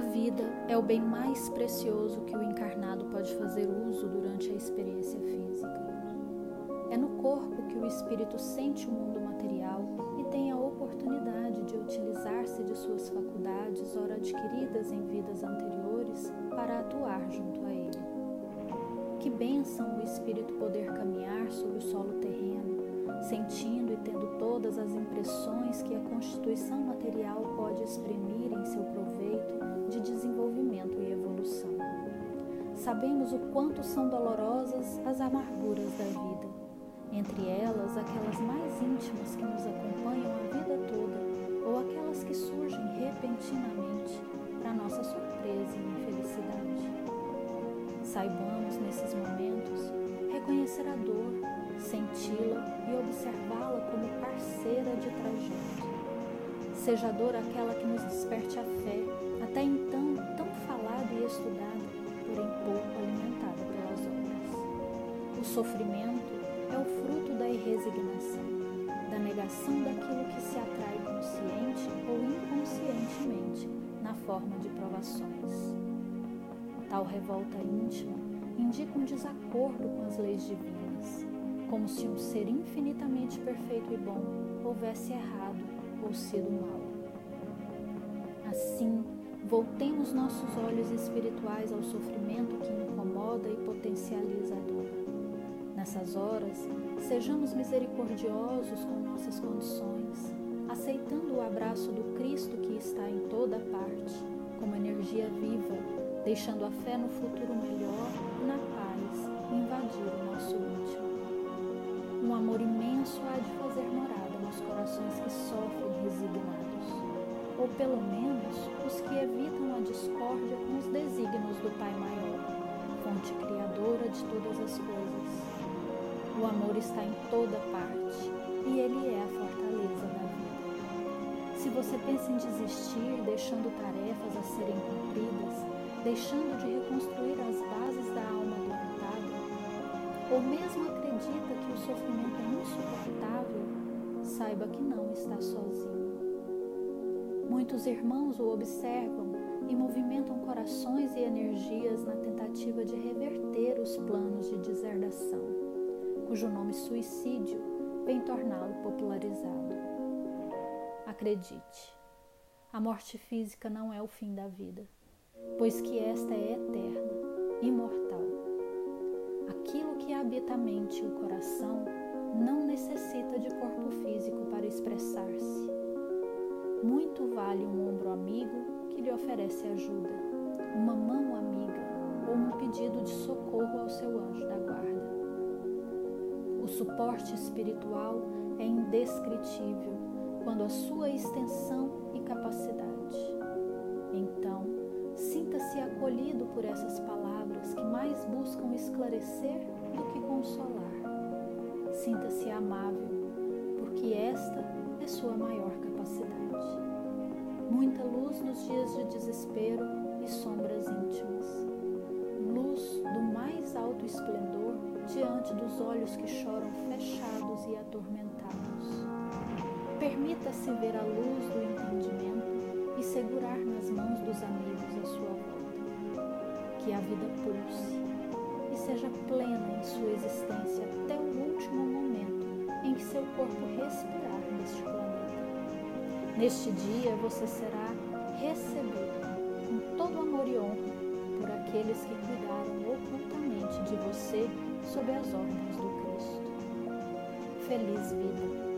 A vida é o bem mais precioso que o encarnado pode fazer uso durante a experiência física. É no corpo que o espírito sente o mundo material e tem a oportunidade de utilizar-se de suas faculdades, ora adquiridas em vidas anteriores, para atuar junto a ele. Que bênção o espírito poder caminhar sobre o solo terreno, sentindo e tendo todas as impressões que a constituição material pode exprimir em seu proveito de desenvolvimento e evolução. Sabemos o quanto são dolorosas as amarguras da vida, entre elas aquelas mais íntimas que nos acompanham a vida toda ou aquelas que surgem repentinamente para nossa surpresa e infelicidade. Saibamos nesses momentos reconhecer a dor, senti-la e observá-la como parceira de trajeto. Seja a dor aquela que nos desperte a fé, até então tão falada e estudada, porém pouco alimentada pelas obras. O sofrimento é o fruto da irresignação, da negação daquilo que se atrai consciente ou inconscientemente na forma de provações. Tal revolta íntima indica um desacordo com as leis divinas, como se um ser infinitamente perfeito e bom houvesse errado ou sido mal. Assim, voltemos nossos olhos espirituais ao sofrimento que incomoda e potencializa a dor. Nessas horas, sejamos misericordiosos com nossas condições, aceitando o abraço do Cristo que está em toda parte, como energia viva, deixando a fé no futuro melhor e na paz invadir o nosso íntimo. Corações que sofrem resignados, ou pelo menos os que evitam a discórdia com os desígnios do Pai Maior, fonte criadora de todas as coisas o amor está em toda parte e ele é a fortaleza da vida. Se você pensa em desistir, deixando tarefas a serem cumpridas, deixando de reconstruir as bases da alma doentada, ou mesmo acredita que o sofrimento é insuportável, saiba que não está sozinho. Muitos irmãos o observam e movimentam corações e energias na tentativa de reverter os planos de deserdação cujo nome suicídio vem torná-lo popularizado. Acredite, a morte física não é o fim da vida, pois que esta é eterna, imortal. Aquilo que habita a mente e o coração ombro amigo que lhe oferece ajuda, uma mão amiga ou um pedido de socorro ao seu anjo da guarda. O suporte espiritual é indescritível quando a sua extensão e capacidade. Então, sinta-se acolhido por essas palavras que mais buscam esclarecer do que consolar. Sinta-se amável, porque esta é sua maior capacidade. Muita luz nos dias de desespero e sombras íntimas. Luz do mais alto esplendor diante dos olhos que choram fechados e atormentados. Permita-se ver a luz do entendimento e segurar nas mãos dos amigos à sua volta. Que a vida pulse e seja plena em sua existência até o último Neste dia você será recebido com todo amor e honra por aqueles que cuidaram ocultamente de você sob as ordens do Cristo. Feliz vida!